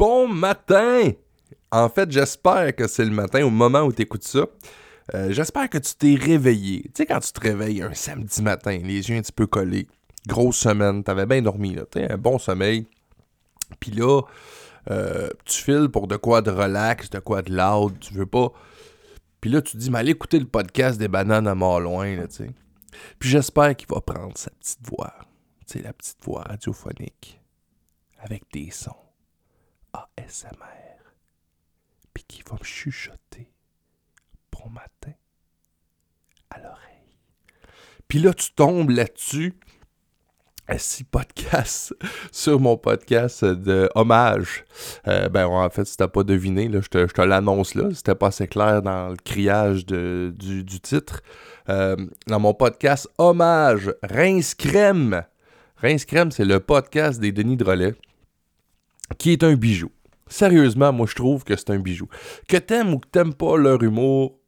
matin! En fait, j'espère que c'est le matin, au moment où tu écoutes ça. Euh, j'espère que tu t'es réveillé. Tu sais, quand tu te réveilles un samedi matin, les yeux un petit peu collés, grosse semaine, t'avais bien dormi, là, un bon sommeil. Puis là, euh, tu files pour de quoi de relax, de quoi de loud, tu veux pas. Puis là, tu te dis, mais allez écouter le podcast des bananes à mort loin, là, tu sais. Puis j'espère qu'il va prendre sa petite voix, tu sais, la petite voix radiophonique, avec des sons ASMR, puis qu'il va me chuchoter bon matin à l'oreille. Puis là, tu tombes là-dessus, si podcast sur mon podcast de hommage. Euh, ben en fait, si t'as pas deviné, je te, je te l'annonce là. C'était pas assez clair dans le criage du, titre. Euh, dans mon podcast Hommage. Rince Crème, c'est le podcast des Denis Drolet, qui est un bijou. Sérieusement, moi je trouve que c'est un bijou. Que t'aimes ou que t'aimes pas leur humour,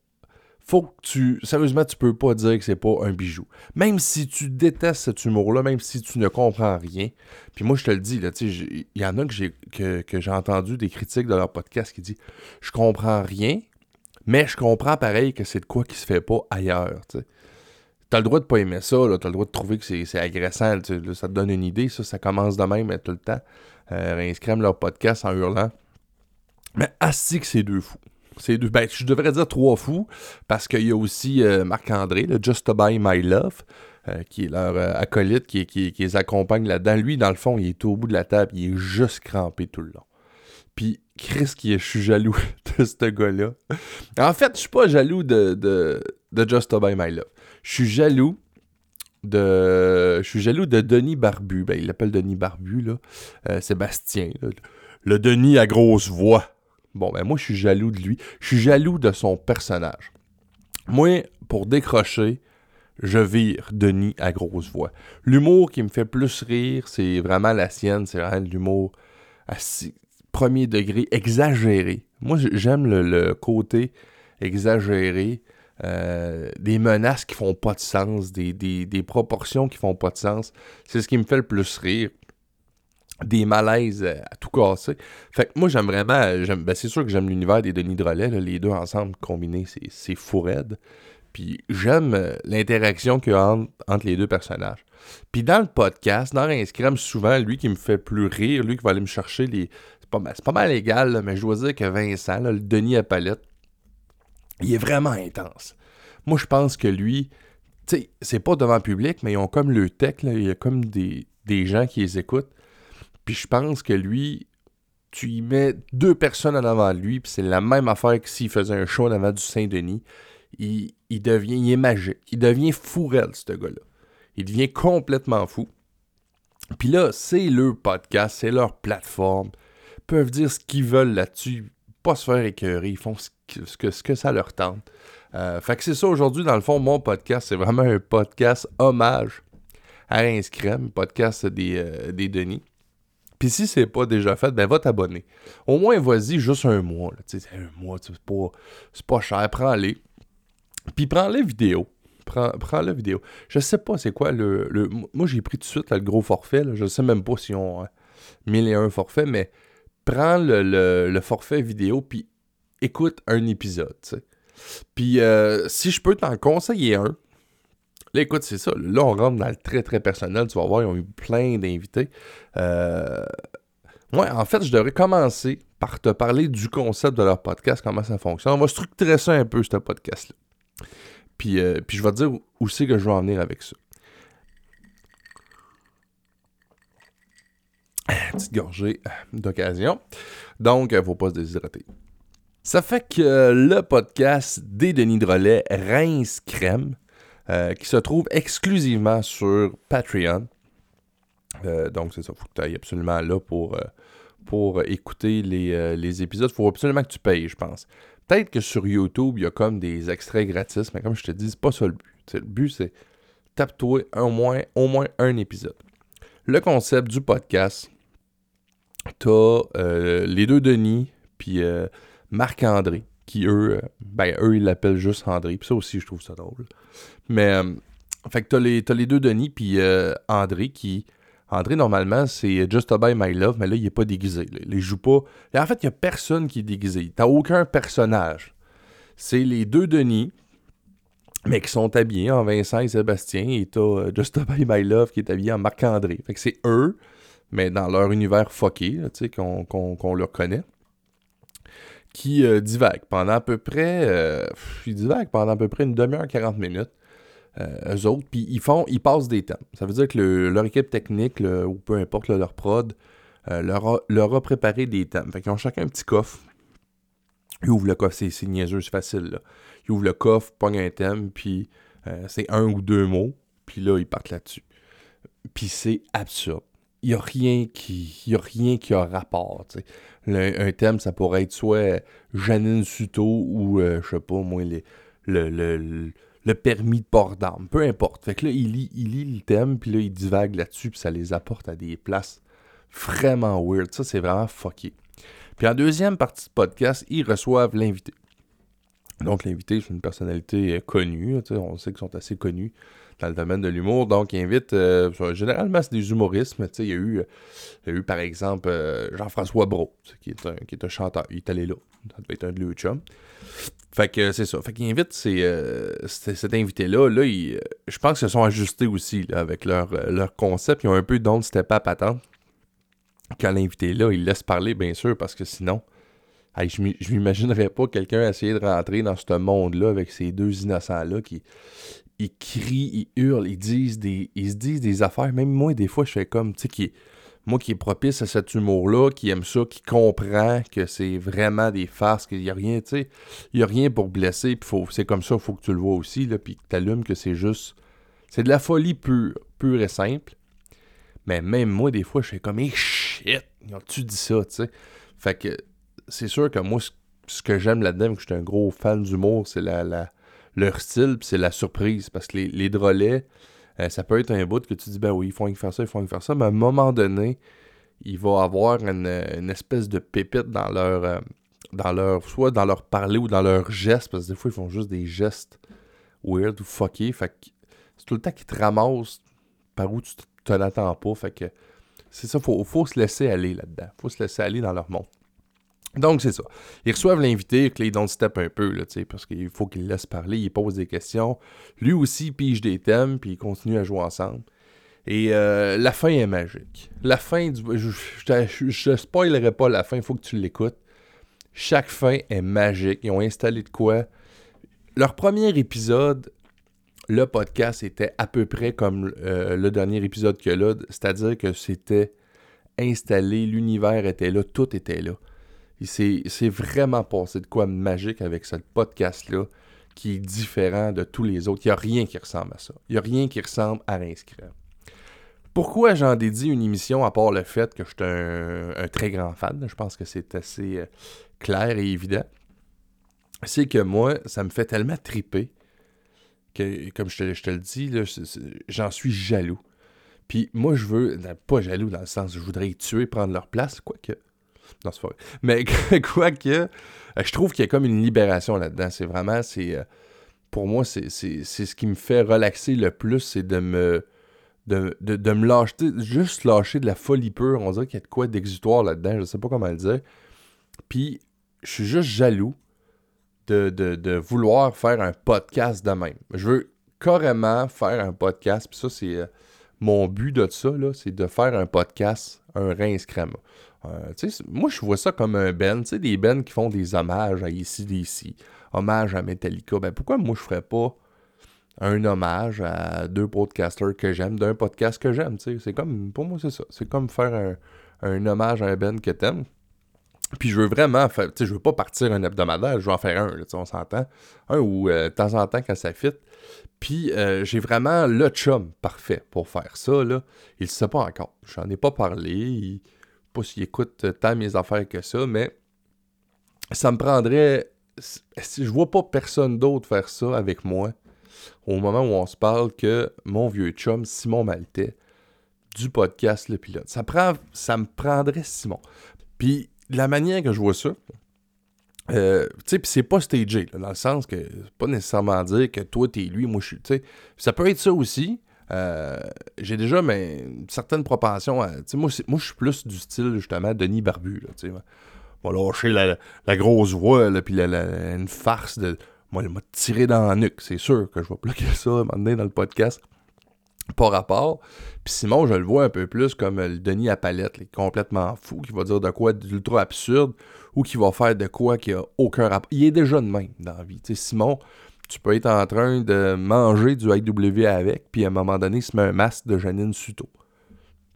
faut que tu. Sérieusement, tu peux pas dire que c'est pas un bijou. Même si tu détestes cet humour-là, même si tu ne comprends rien. Puis moi, je te le dis, il y en a que j'ai, que, j'ai entendu des critiques de leur podcast qui disent Je comprends rien, mais je comprends pareil que c'est de quoi qui se fait pas ailleurs. Tu as le droit de pas aimer ça, tu as le droit de trouver que c'est, agressant, ça te donne une idée, ça, ça commence de même tout le temps. Euh, leur podcast en hurlant. Mais assis que c'est deux fous. C'est ben, je devrais dire trois fous, parce qu'il y a aussi euh, Marc-André, le Just to Buy My Love, euh, qui est leur acolyte, qui, qui, les accompagne là-dedans. Lui, dans le fond, il est au bout de la table, il est juste crampé tout le long. Puis Chris, qui est, je suis jaloux de ce gars-là. En fait, je suis pas jaloux de, de, Just to Buy My Love. Je suis jaloux de. Je suis jaloux de Denis Barbu. Ben, il l'appelle Denis Barbu, là. Sébastien, Le Denis à grosse voix. Bon, ben moi, je suis jaloux de lui. Je suis jaloux de son personnage. Moi, pour décrocher, je vire Denis à grosse voix. L'humour qui me fait plus rire, c'est vraiment la sienne. C'est vraiment l'humour à premier degré, exagéré. Moi, j'aime le, côté exagéré. Euh, des menaces qui font pas de sens, des, proportions qui font pas de sens. C'est ce qui me fait le plus rire des malaises euh, à tout casser. Fait que moi, j'aime vraiment. Ben, c'est sûr que j'aime l'univers des Denis Drolet. les deux ensemble combinés, c'est fou raide. Puis j'aime euh, l'interaction qu'il y a entre, les deux personnages. Puis dans le podcast, dans Instagram, souvent, lui qui me fait plus rire, lui qui va aller me chercher les. C'est pas, pas, mal égal, mais je dois dire que Vincent, le Denis à palette, il est vraiment intense. Moi, je pense que lui, tu sais, c'est pas devant le public, mais ils ont comme le tech, il y a comme des, gens qui les écoutent. Puis je pense que lui, tu y mets deux personnes en avant lui, puis c'est la même affaire que s'il faisait un show en avant du Saint-Denis. Il, devient, il est magique. Il devient fourrel, ce gars-là. Il devient complètement fou. Puis là, c'est leur podcast, c'est leur plateforme. Ils peuvent dire ce qu'ils veulent là-dessus, pas se faire écœurer. Ils font ce ce que, ça leur tente. Euh, fait que c'est ça aujourd'hui, dans le fond, mon podcast, c'est vraiment un podcast hommage à Rince podcast des, euh, des Denis. Puis si c'est pas déjà fait, ben va t'abonner. Au moins, vas-y juste un mois. Là. Un mois, c'est pas, pas cher. Prends-les. Puis prends-les vidéo. Prends, prends la vidéo. Je sais pas c'est quoi le, le. Moi, j'ai pris tout de suite le gros forfait. Je sais même pas si on. 1001 forfaits, mais prends le, forfait vidéo, puis écoute un épisode. Puis euh, si je peux t'en conseiller un, Là, écoute, c'est ça. Là, on rentre dans le très, très personnel. Tu vas voir, ils ont eu plein d'invités. Euh... Ouais, en fait, je devrais commencer par te parler du concept de leur podcast, comment ça fonctionne. On va structurer ça un peu, ce podcast-là. Puis, euh, puis je vais te dire où c'est que je vais en venir avec ça. Petite gorgée d'occasion. Donc, il ne faut pas se déshydrater. Ça fait que le podcast des Denis Drolet, Rince Crème, euh, qui se trouve exclusivement sur Patreon. Euh, donc, c'est ça, il faut que tu ailles absolument là pour, euh, écouter les, épisodes. Il faut absolument que tu payes, je pense. Peut-être que sur YouTube, il y a comme des extraits gratis, mais comme je te dis, c'est pas ça le but. le but, c'est tape-toi au moins, au moins un épisode. Le concept du podcast, t'as les deux Denis, puis Marc-André, qui eux, ben eux, ils l'appellent juste André. Puis ça aussi, je trouve ça drôle. Mais, euh, fait que t'as les, as les deux Denis, puis euh, André, qui, André, normalement, c'est Just By My Love, mais là, il est pas déguisé. Il joue pas. en fait, il n'y a personne qui est déguisé. T'as aucun personnage. C'est les deux Denis, mais qui sont habillés en Vincent et Sébastien, et t'as euh, Just By My Love qui est habillé en Marc-André. Fait que c'est eux, mais dans leur univers fucké, tu sais, qu'on leur connaît qui euh, pendant à peu près. Euh, ils divaguent pendant à peu près une demi-heure, 40 minutes. Euh, eux autres, puis ils font, ils passent des thèmes. Ça veut dire que leur équipe technique, ou peu importe leur prod, leur a, leur, a, préparé des thèmes. Fait qu'ils ont chacun un petit coffre. Ils ouvrent le coffre, c'est niaiseux, c'est facile. Là. Ils ouvrent le coffre, pognent un thème, puis c'est un ou deux mots, puis là, ils partent là-dessus. Puis c'est absurde. Il n'y a rien qui. Y a rien qui a rapport. un thème, ça pourrait être soit Janine Suto ou euh, je sais pas moi, le, le, le, permis de port d'armes. Peu importe. Fait que là, il lit, il lit le thème, puis là, il divague là-dessus, puis ça les apporte à des places vraiment weird. Ça, c'est vraiment fucké. Puis en deuxième partie de podcast, ils reçoivent l'invité. Donc, l'invité, c'est une personnalité euh, connue. On sait qu'ils sont assez connus dans le domaine de l'humour. Donc, il invite, euh, généralement, c'est des humoristes, il y, a eu, y a eu, par exemple, euh, Jean-François Brault, qui est, un, qui est un chanteur. Il est allé là. Ça devait être un de lui chum. Fait que c'est ça. Fait qu'il invite cet invité-là. Là, je pense qu'ils se sont ajustés aussi avec leur, leur concept. Ils ont un peu don't step up attendre. Quand l'invité là, il laisse parler, bien sûr, parce que sinon, je m'imaginerais pas quelqu'un essayer de rentrer dans ce monde-là avec ces deux innocents-là qui ils crient, ils hurlent, ils disent des. Ils se disent des affaires. Même moi, des fois, je fais comme, tu sais, qui moi qui est propice à cet humour-là, qui aime ça, qui comprend que c'est vraiment des farces, qu'il n'y a rien, tu sais, il n'y a rien pour blesser, puis c'est comme ça, il faut que tu le vois aussi, là, puis que tu allumes que c'est juste. C'est de la folie pure, pure et simple. Mais même moi, des fois, je fais comme, hey, shit, tu dit ça, tu sais? Fait que c'est sûr que moi, ce que j'aime là-dedans, que je suis un gros fan d'humour, c'est la, leur style, c'est la surprise. Parce que les, les euh, ça peut être un bout que tu dis, ben oui, ils font faire ça, ils font faire ça, mais à un moment donné, il va avoir une, espèce de pépite dans leur, euh, dans leur. soit dans leur parler ou dans leur geste, parce que des fois, ils font juste des gestes weird ou fuckés. Fait que c'est tout le temps qu'ils te ramassent par où tu te l'attends pas. Fait que c'est ça, faut, faut se laisser aller là-dedans. Faut se laisser aller dans leur monde. Donc, c'est ça. Ils reçoivent l'invité, que don't step un peu, là, parce qu'il faut qu'il laisse parler, il pose des questions. Lui aussi pige des thèmes, puis ils continuent à jouer ensemble. Et euh, la fin est magique. La fin du. Je ne spoilerai pas la fin, il faut que tu l'écoutes. Chaque fin est magique. Ils ont installé de quoi? Leur premier épisode, le podcast était à peu près comme euh, le dernier épisode que là, c'est-à-dire que c'était installé, l'univers était là, tout était là. C'est vraiment passé de quoi magique avec ce podcast-là qui est différent de tous les autres. Il n'y a rien qui ressemble à ça. Il n'y a rien qui ressemble à l'inscrire. Pourquoi j'en dédie une émission à part le fait que je suis un, très grand fan? Je pense que c'est assez euh, clair et évident. C'est que moi, ça me fait tellement triper que, comme je te, le dis, j'en suis jaloux. Puis moi, je veux, pas jaloux dans le sens je voudrais tuer, prendre leur place, quoique non, c'est pas vrai. Mais quoique, euh, je trouve qu'il y a comme une libération là-dedans. C'est vraiment, c'est. Euh, pour moi, c'est ce qui me fait relaxer le plus, c'est de me. De, me lâcher, juste lâcher de la folie pure. On dirait qu'il y a de quoi d'exutoire là-dedans, je sais pas comment le dire. Puis, je suis juste jaloux de, vouloir faire un podcast de même. Je veux carrément faire un podcast, puis ça, c'est euh, mon but de ça, c'est de faire un podcast, un rince crème. Euh, moi, je vois ça comme un Ben, des Ben qui font des hommages à ici, hommage à Metallica. Ben, pourquoi moi, je ferais pas un hommage à deux podcasters que j'aime, d'un podcast que j'aime, C'est comme, pour moi, c'est ça. C'est comme faire un, hommage à un Ben que t'aimes. Puis je veux vraiment faire, tu je veux pas partir un hebdomadaire, je veux en faire un, on s'entend. Un ou euh, de temps en temps quand ça fit. Puis euh, j'ai vraiment le chum parfait pour faire ça, là. Il sait pas encore. J'en ai pas parlé pas s'il écoute tant mes affaires que ça, mais ça me prendrait. Je vois pas personne d'autre faire ça avec moi au moment où on se parle que mon vieux chum Simon Maltais du podcast Le Pilote. Ça, prend, ça me prendrait Simon. Puis la manière que je vois ça, euh, tu sais, c'est pas stagé, dans le sens que c'est pas nécessairement dire que toi t'es lui, moi je suis. Ça peut être ça aussi, euh, j'ai déjà mais, une certaine propension à. Moi, moi je suis plus du style, justement, Denis Barbu. Là, sais va lâcher la, la, grosse voix, puis une farce de. Moi, il m'a tiré dans la nuque. C'est sûr que je vais bloquer ça un moment donné dans le podcast. Pas rapport. Puis Simon, je le vois un peu plus comme le Denis à palette, complètement fou, qui va dire de quoi d'ultra absurde ou qui va faire de quoi qui a aucun rapport. Il est déjà de même dans la vie. sais Simon, tu peux être en train de manger du IW avec, puis à un moment donné, il se met un masque de Janine Suto.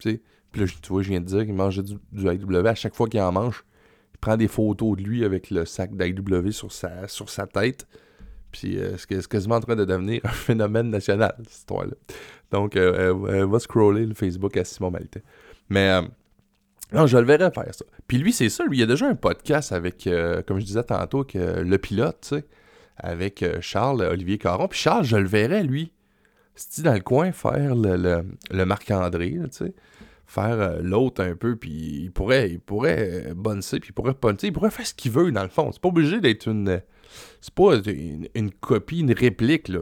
sais? Puis là, tu vois, je viens de dire qu'il mangeait du, du IW. À chaque fois qu'il en mange, il prend des photos de lui avec le sac d'IW sur sa, sur sa tête. Puis euh, c'est quasiment en train de devenir un phénomène national, cette histoire-là. Donc, euh, euh, va scroller le Facebook à Simon Maltais. Mais non, je le verrais faire ça. Puis lui, c'est ça. Lui, il y a déjà un podcast avec, comme je disais tantôt, que le pilote, tu sais, avec Charles Olivier Caron. Puis Charles, je le verrais, lui, cest dans le coin, faire le, le, Marc-André, tu sais faire euh, l'autre un peu, puis il pourrait, il pourrait euh, puis il pourrait punter, il pourrait faire ce qu'il veut dans le fond. C'est pas obligé d'être une. C'est pas une, copie, une réplique, là.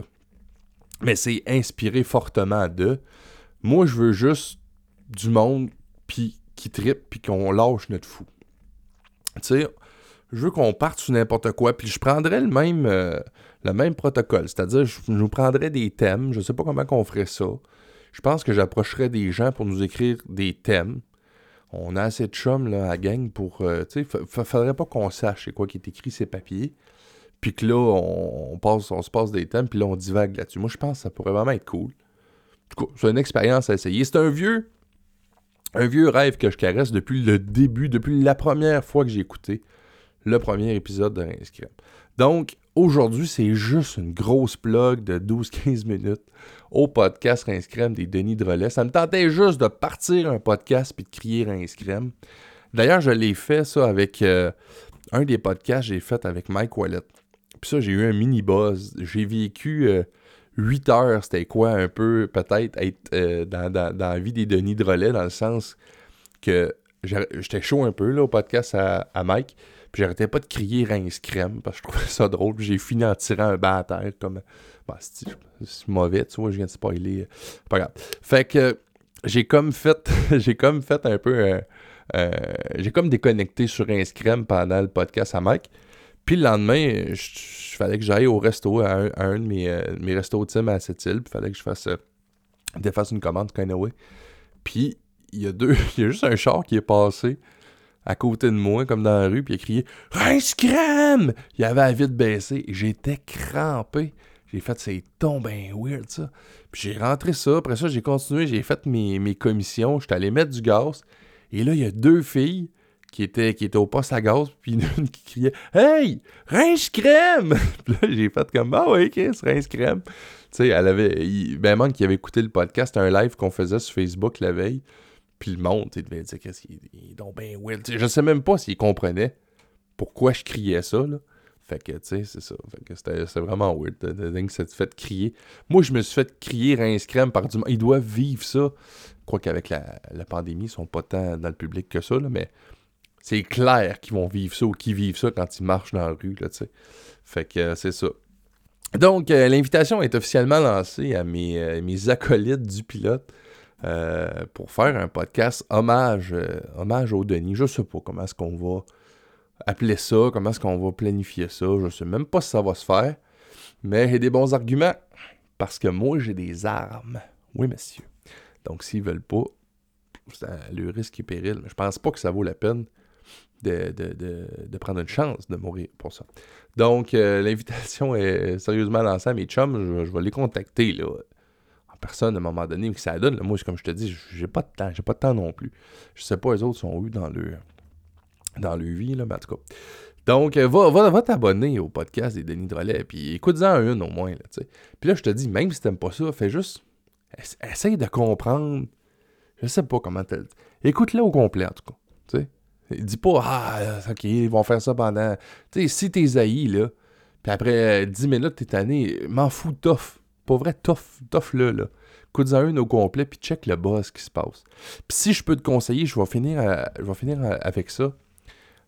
Mais c'est inspiré fortement de. Moi, je veux juste du monde, puis qui tripe, puis qu'on lâche notre fou. Tu sais, je veux qu'on parte sur n'importe quoi, puis je prendrais le même, euh, le même protocole. C'est-à-dire, je, nous prendrais des thèmes, je sais pas comment qu'on ferait ça je pense que j'approcherais des gens pour nous écrire des thèmes. On a assez de chums là, à gang pour. Euh, tu sais, faudrait pas qu'on sache c'est quoi qui est écrit ces papiers. Puis que là, on, passe, on se passe des thèmes, puis là, on divague là-dessus. Moi, je pense que ça pourrait vraiment être cool. En tout cas, c'est une expérience à essayer. C'est un vieux. Un vieux rêve que je caresse depuis le début, depuis la première fois que j'ai écouté le premier épisode de Rince Donc, aujourd'hui, c'est juste une grosse plug de 12-15 minutes au podcast Rince des Denis Drolet. Ça me tentait juste de partir un podcast puis de crier Rince D'ailleurs, je l'ai fait, ça, avec euh, un des podcasts que j'ai fait avec Mike Wallet. Puis ça, j'ai eu un mini-buzz. J'ai vécu 8 euh, heures, c'était quoi, un peu, peut-être, être, euh, dans, la vie des Denis Drolet, dans le sens que j'étais chaud un peu, là, au podcast à Mike. Puis j'arrêtais pas de crier rince crème parce que je trouvais ça drôle. J'ai fini en tirant un bas à terre comme. Bah, c'est mauvais, tu vois, je viens de spoiler. Pas grave. Fait que j'ai comme fait. j'ai comme fait un peu. Euh, euh, j'ai comme déconnecté sur rince crème pendant le podcast à Mike. Puis le lendemain, il fallait que j'aille au resto, à un, de mes, euh, mes restos Tim à cette île. Puis fallait que je fasse. une commande, kind of. Puis il y a deux. Il y a juste un char qui est passé à côté de moi, comme dans la rue, puis il a crié Rince crème Il avait la vite baissé et j'étais crampé. J'ai fait c'est tombé weird ça. Puis j'ai rentré ça. Après ça, j'ai continué, j'ai fait mes, mes commissions. J'étais allé mettre du gaz. Et là, il y a deux filles qui étaient, au poste à gaz, puis une qui criait Hey, rince crème Puis là, j'ai fait comme Ah ouais, Chris, rince crème. Tu sais, elle avait. Il, ben, qui avait écouté le podcast, un live qu'on faisait sur Facebook la veille. Puis le monde, il devait dire qu'est-ce qu'il est donc bien Will. je sais même pas s'il comprenait pourquoi je criais ça. Là. Fait que, tu sais, c'est ça. Fait que c'était vraiment weird. Dingue, s'est fait crier. Moi, je me suis fait crier rince crème par du monde. Ils doivent vivre ça. Je crois qu'avec la, pandémie, ils sont pas tant dans le public que ça, mais c'est clair qu'ils vont vivre ça ou qu'ils vivent ça quand ils marchent dans la rue, là, tu. Fait que c'est ça. Donc, euh, l'invitation est officiellement lancée à mes, euh, mes acolytes du pilote. Euh, pour faire un podcast hommage, euh, hommage au Denis. Je sais pas comment est-ce qu'on va appeler ça, comment est-ce qu'on va planifier ça. Je sais même pas si ça va se faire. Mais j'ai des bons arguments. Parce que moi, j'ai des armes. Oui, monsieur. Donc, s'ils veulent pas, c'est le risque et péril. Mais je pense pas que ça vaut la peine de, de, prendre une chance de mourir pour ça. Donc, euh, l'invitation est sérieusement lancée à mes chums. Je, je vais les contacter là, personne à un moment donné, que ça donne. moi, comme je te dis, j'ai pas de temps, j'ai pas de temps non plus. Je sais pas, les autres sont eu dans le dans leur vie, là, mais en tout cas. Donc, euh, va, va, t'abonner au podcast des Denis Drolet, puis écoute-en une au moins, là, tu sais. Puis là, je te dis, même si t'aimes pas ça, fais juste, essaye de comprendre, je sais pas comment t'as Écoute-le au complet, en tout cas, tu sais. Dis pas, ah, ok, ils vont faire ça pendant, tu sais, si t'es haï, là, puis après 10 minutes, t'es tanné, m'en fous, tough. Pour vrai, tough, tough là, là. Coute-en une au complet, puis check le boss qui se passe. Puis si je peux te conseiller, je vais finir, vais finir avec ça.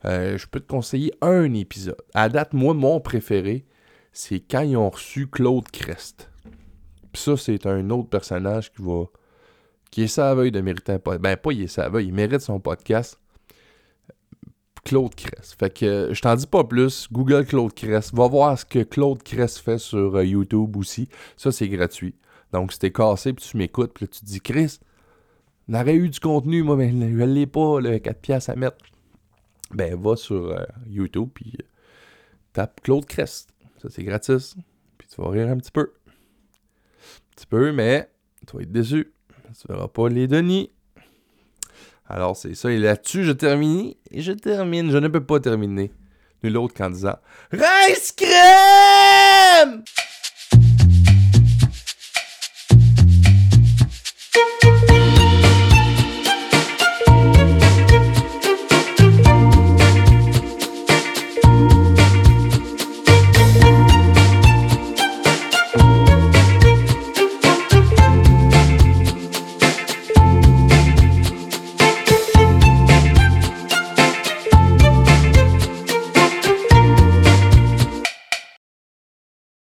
Euh, je peux te conseiller un épisode. À date, moi, mon préféré, c'est quand ils ont reçu Claude Crest. Puis ça, c'est un autre personnage qui va. qui est sa veille de mériter un podcast. Ben, pas il est sa veille, il mérite son podcast. Claude Cress. Fait que je t'en dis pas plus. Google Claude Cress. Va voir ce que Claude Cress fait sur euh, YouTube aussi. Ça, c'est gratuit. Donc, si t'es cassé puis tu m'écoutes, puis tu te dis, Chris, on aurait eu du contenu, moi, mais je l'ai pas, le 4 piastres à mettre. Ben, va sur euh, YouTube puis euh, tape Claude Crest. Ça, c'est gratis. Puis tu vas rire un petit peu. Un petit peu, mais tu vas être déçu. Tu verras pas les Denis. Alors, c'est ça. Et là-dessus, je termine. Et je termine. Je ne peux pas terminer. Nul autre qu'en disant Rice!